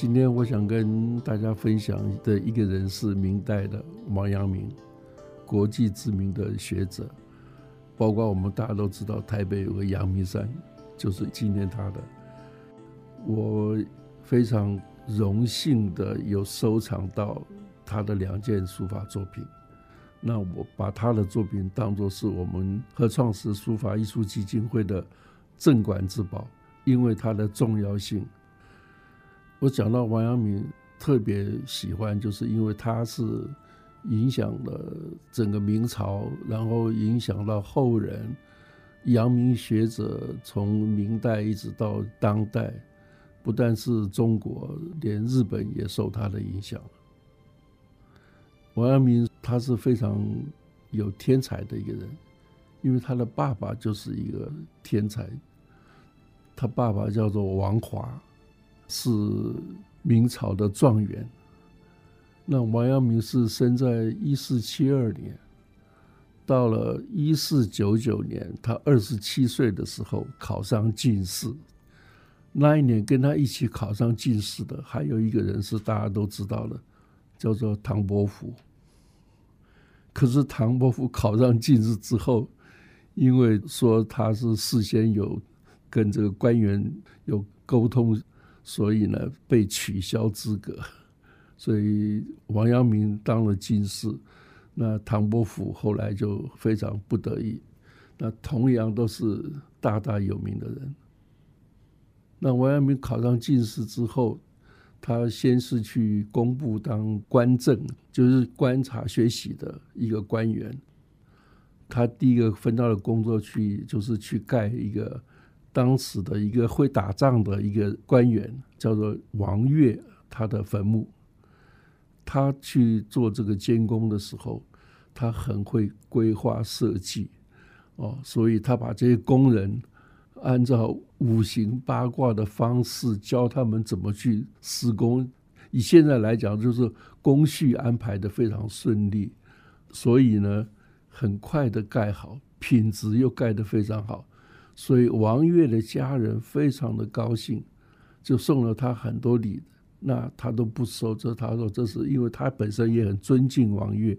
今天我想跟大家分享的一个人是明代的王阳明，国际知名的学者，包括我们大家都知道台北有个阳明山，就是纪念他的。我非常荣幸的有收藏到他的两件书法作品，那我把他的作品当作是我们合创时书法艺术基金会的镇馆之宝，因为它的重要性。我讲到王阳明，特别喜欢，就是因为他是影响了整个明朝，然后影响到后人。阳明学者从明代一直到当代，不但是中国，连日本也受他的影响。王阳明他是非常有天才的一个人，因为他的爸爸就是一个天才，他爸爸叫做王华。是明朝的状元。那王阳明是生在一四七二年，到了一四九九年，他二十七岁的时候考上进士。那一年跟他一起考上进士的还有一个人是大家都知道的，叫做唐伯虎。可是唐伯虎考上进士之后，因为说他是事先有跟这个官员有沟通。所以呢，被取消资格，所以王阳明当了进士，那唐伯虎后来就非常不得已。那同样都是大大有名的人。那王阳明考上进士之后，他先是去工部当官正，就是观察学习的一个官员。他第一个分到的工作去，就是去盖一个。当时的一个会打仗的一个官员叫做王岳，他的坟墓，他去做这个监工的时候，他很会规划设计，哦，所以他把这些工人按照五行八卦的方式教他们怎么去施工。以现在来讲，就是工序安排的非常顺利，所以呢，很快的盖好，品质又盖得非常好。所以王岳的家人非常的高兴，就送了他很多礼，那他都不收。这他说这是因为他本身也很尊敬王岳。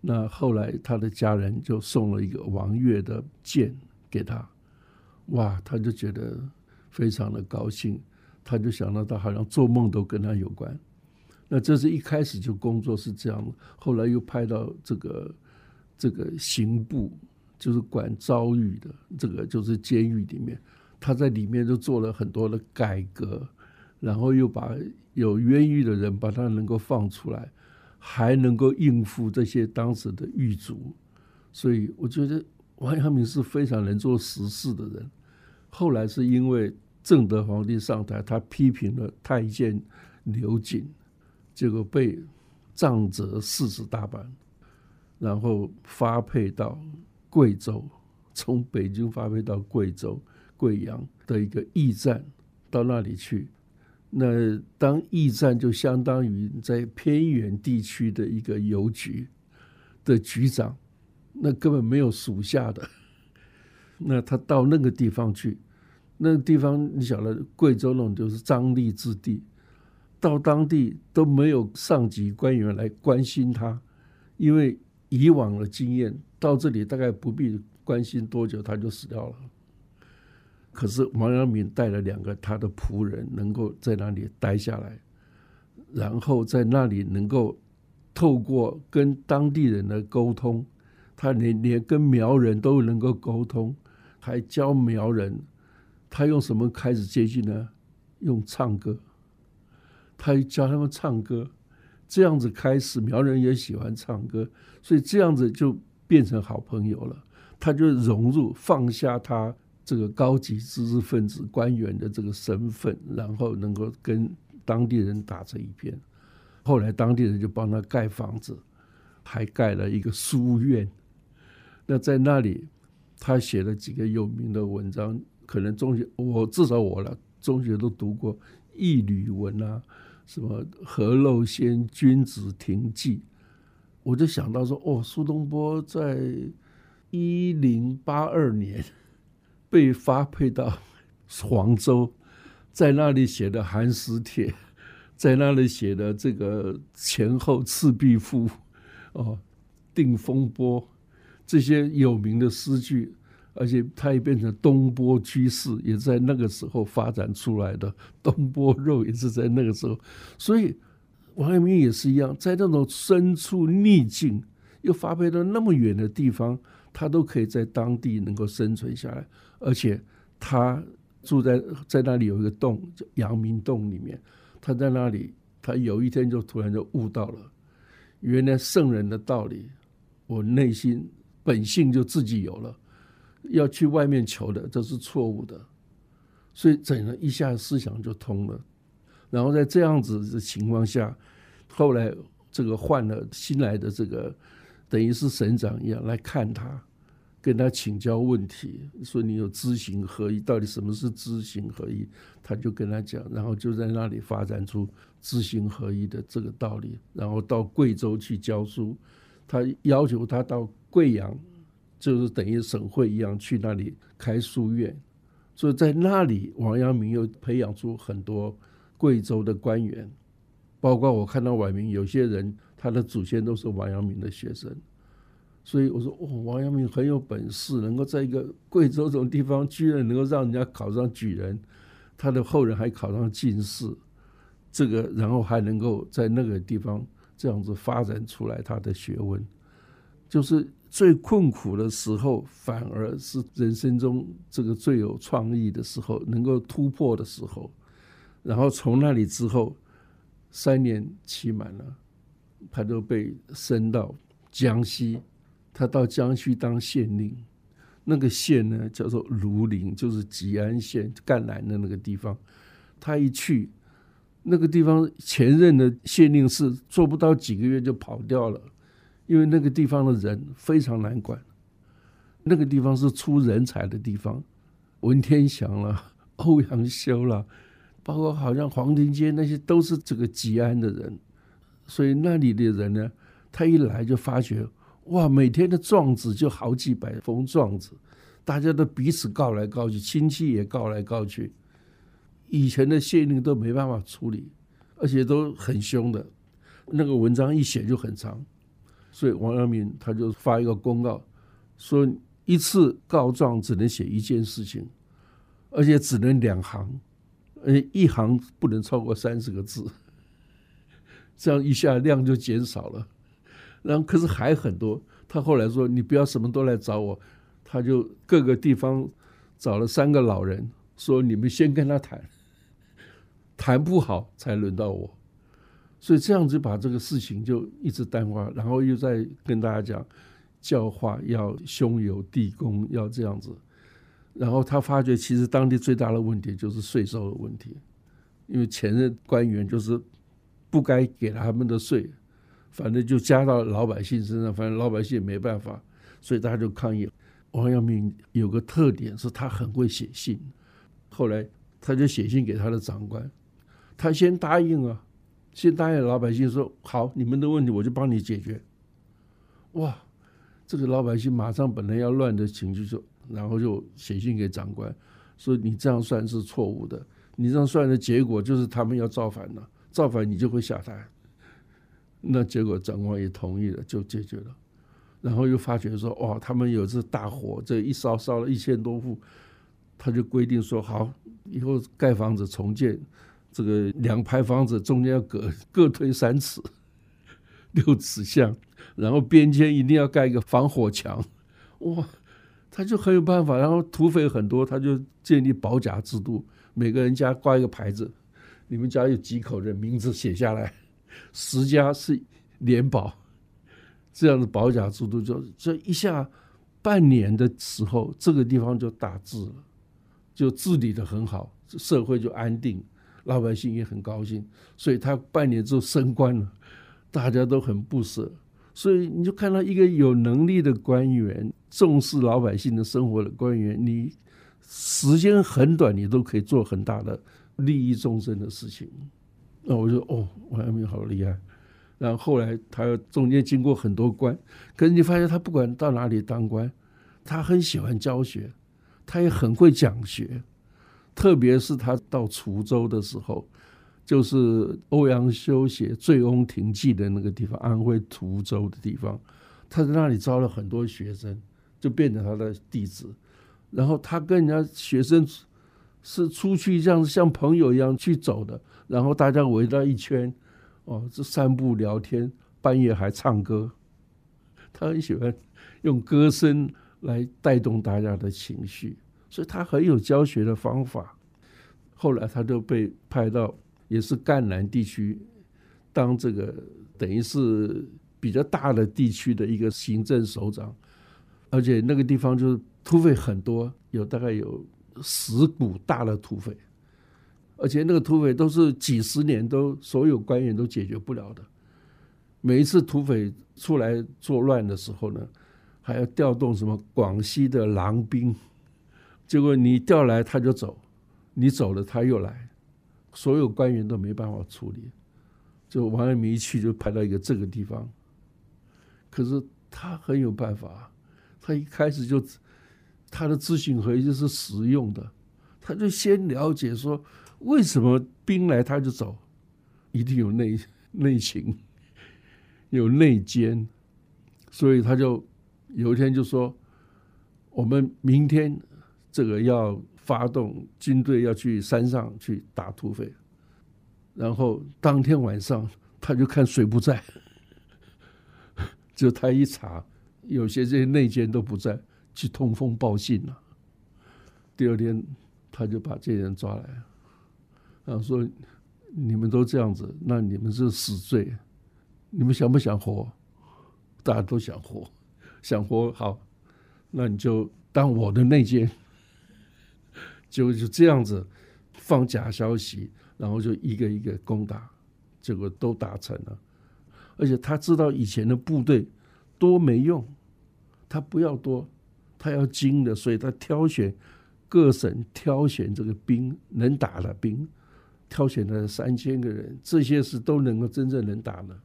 那后来他的家人就送了一个王岳的剑给他，哇，他就觉得非常的高兴，他就想到他好像做梦都跟他有关。那这是一开始就工作是这样的，后来又派到这个这个刑部。就是管遭遇的，这个就是监狱里面，他在里面就做了很多的改革，然后又把有冤狱的人把他能够放出来，还能够应付这些当时的狱卒，所以我觉得王阳明是非常能做实事的人。后来是因为正德皇帝上台，他批评了太监刘瑾，结果被杖责四十大板，然后发配到。贵州 从北京发配到贵州贵阳的一个驿站，到那里去。那当驿站就相当于在偏远地区的一个邮局的局长，那根本没有属下的。那他到那个地方去，那个地方你晓得，贵州那种就是张力之地，到当地都没有上级官员来关心他，因为以往的经验。到这里大概不必关心多久，他就死掉了。可是王阳明带了两个他的仆人，能够在那里待下来，然后在那里能够透过跟当地人的沟通，他连连跟苗人都能够沟通，还教苗人，他用什么开始接近呢？用唱歌，他教他们唱歌，这样子开始，苗人也喜欢唱歌，所以这样子就。变成好朋友了，他就融入放下他这个高级知识分子官员的这个身份，然后能够跟当地人打成一片。后来当地人就帮他盖房子，还盖了一个书院。那在那里，他写了几个有名的文章，可能中学我至少我了中学都读过《义吕文》啊，什么《何陋先君子亭记》。我就想到说，哦，苏东坡在一零八二年 被发配到黄州，在那里写的《寒食帖》，在那里写的这个前后《赤壁赋》哦，《定风波》这些有名的诗句，而且它也变成东坡居士，也在那个时候发展出来的。东坡肉也是在那个时候，所以王阳明也是一样，在那种身处逆境，又发配到那么远的地方，他都可以在当地能够生存下来，而且他住在在那里有一个洞，叫阳明洞里面。他在那里，他有一天就突然就悟到了，原来圣人的道理，我内心本性就自己有了，要去外面求的，这是错误的，所以整个一下思想就通了。然后在这样子的情况下，后来这个换了新来的这个，等于是省长一样来看他。跟他请教问题，说你有知行合一，到底什么是知行合一？他就跟他讲，然后就在那里发展出知行合一的这个道理。然后到贵州去教书，他要求他到贵阳，就是等于省会一样去那里开书院。所以在那里，王阳明又培养出很多贵州的官员，包括我看到晚明有些人，他的祖先都是王阳明的学生。所以我说，哦，王阳明很有本事，能够在一个贵州这种地方，居然能够让人家考上举人，他的后人还考上进士，这个然后还能够在那个地方这样子发展出来他的学问，就是最困苦的时候，反而是人生中这个最有创意的时候，能够突破的时候，然后从那里之后，三年期满了，他就被升到江西。他到江西当县令，那个县呢叫做庐陵，就是吉安县赣南的那个地方。他一去，那个地方前任的县令是做不到几个月就跑掉了，因为那个地方的人非常难管。那个地方是出人才的地方，文天祥了，欧阳修了，包括好像黄庭坚那些都是这个吉安的人，所以那里的人呢，他一来就发觉。哇，每天的状子就好几百封状子，大家都彼此告来告去，亲戚也告来告去。以前的县令都没办法处理，而且都很凶的。那个文章一写就很长，所以王阳明他就发一个公告，说一次告状只能写一件事情，而且只能两行，呃，一行不能超过三十个字，这样一下量就减少了。然后可是还很多，他后来说你不要什么都来找我，他就各个地方找了三个老人，说你们先跟他谈，谈不好才轮到我，所以这样子把这个事情就一直淡化，然后又在跟大家讲教化要兄友弟恭要这样子，然后他发觉其实当地最大的问题就是税收的问题，因为前任官员就是不该给他们的税。反正就加到老百姓身上，反正老百姓也没办法，所以大家就抗议。王阳明有个特点是他很会写信，后来他就写信给他的长官，他先答应啊，先答应老百姓说好，你们的问题我就帮你解决。哇，这个老百姓马上本来要乱的情绪就，然后就写信给长官说你这样算是错误的，你这样算的结果就是他们要造反了，造反你就会下台。那结果长官也同意了，就解决了。然后又发觉说，哇，他们有这大火，这一烧烧了一千多户，他就规定说，好，以后盖房子重建，这个两排房子中间要隔各推三尺，六尺巷，然后边间一定要盖一个防火墙。哇，他就很有办法。然后土匪很多，他就建立保甲制度，每个人家挂一个牌子，你们家有几口人，名字写下来。十家是联保，这样的保甲制度就这一下半年的时候，这个地方就大治了，就治理的很好，社会就安定，老百姓也很高兴，所以他半年之后升官了，大家都很不舍，所以你就看到一个有能力的官员，重视老百姓的生活的官员，你时间很短，你都可以做很大的利益众生的事情。那我就哦，王阳明好厉害。然后后来他中间经过很多官，可是你发现他不管到哪里当官，他很喜欢教学，他也很会讲学。特别是他到滁州的时候，就是欧阳修写《醉翁亭记》的那个地方，安徽滁州的地方。他在那里招了很多学生，就变成他的弟子。然后他跟人家学生是出去这样，像朋友一样去走的。然后大家围到一圈，哦，这散步聊天，半夜还唱歌。他很喜欢用歌声来带动大家的情绪，所以他很有教学的方法。后来他就被派到也是赣南地区当这个等于是比较大的地区的一个行政首长，而且那个地方就是土匪很多，有大概有十股大的土匪，而且那个土匪都是几十年都所有官员都解决不了的。每一次土匪出来作乱的时候呢，还要调动什么广西的狼兵，结果你调来他就走。你走了，他又来，所有官员都没办法处理，就王阳明一去就派到一个这个地方。可是他很有办法，他一开始就他的咨询和就是实用的，他就先了解说为什么兵来他就走，一定有内内情，有内奸，所以他就有一天就说，我们明天这个要。发动军队要去山上去打土匪，然后当天晚上他就看水不在，就他一查，有些这些内奸都不在，去通风报信了。第二天他就把这些人抓来，然后说：“你们都这样子，那你们是死罪，你们想不想活？大家都想活，想活好，那你就当我的内奸。”就就这样子放假消息，然后就一个一个攻打，结果都打成了。而且他知道以前的部队多没用，他不要多，他要精的，所以他挑选各省挑选这个兵能打的兵，挑选了三千个人，这些是都能够真正能打的，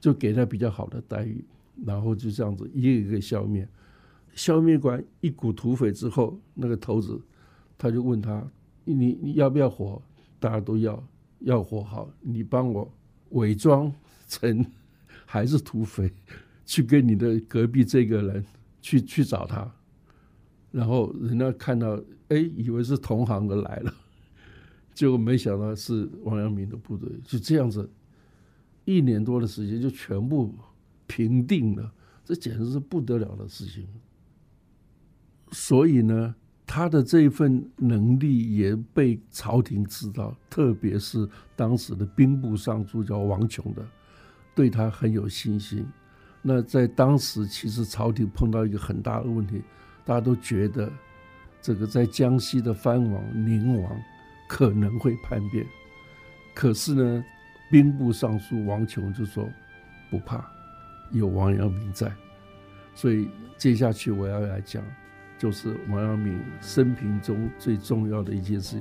就给他比较好的待遇，然后就这样子一个一个消灭，消灭完一股土匪之后，那个头子。他就问他：“你你要不要活？大家都要，要活好。你帮我伪装成 还是土匪，去跟你的隔壁这个人去去找他。然后人家看到，哎，以为是同行的来了，结果没想到是王阳明的部队。就这样子，一年多的时间就全部平定了。这简直是不得了的事情。所以呢。”他的这一份能力也被朝廷知道，特别是当时的兵部尚书叫王琼的，对他很有信心。那在当时，其实朝廷碰到一个很大的问题，大家都觉得这个在江西的藩王宁王可能会叛变。可是呢，兵部尚书王琼就说不怕，有王阳明在。所以接下去我要来讲。就是王阳明生平中最重要的一件事。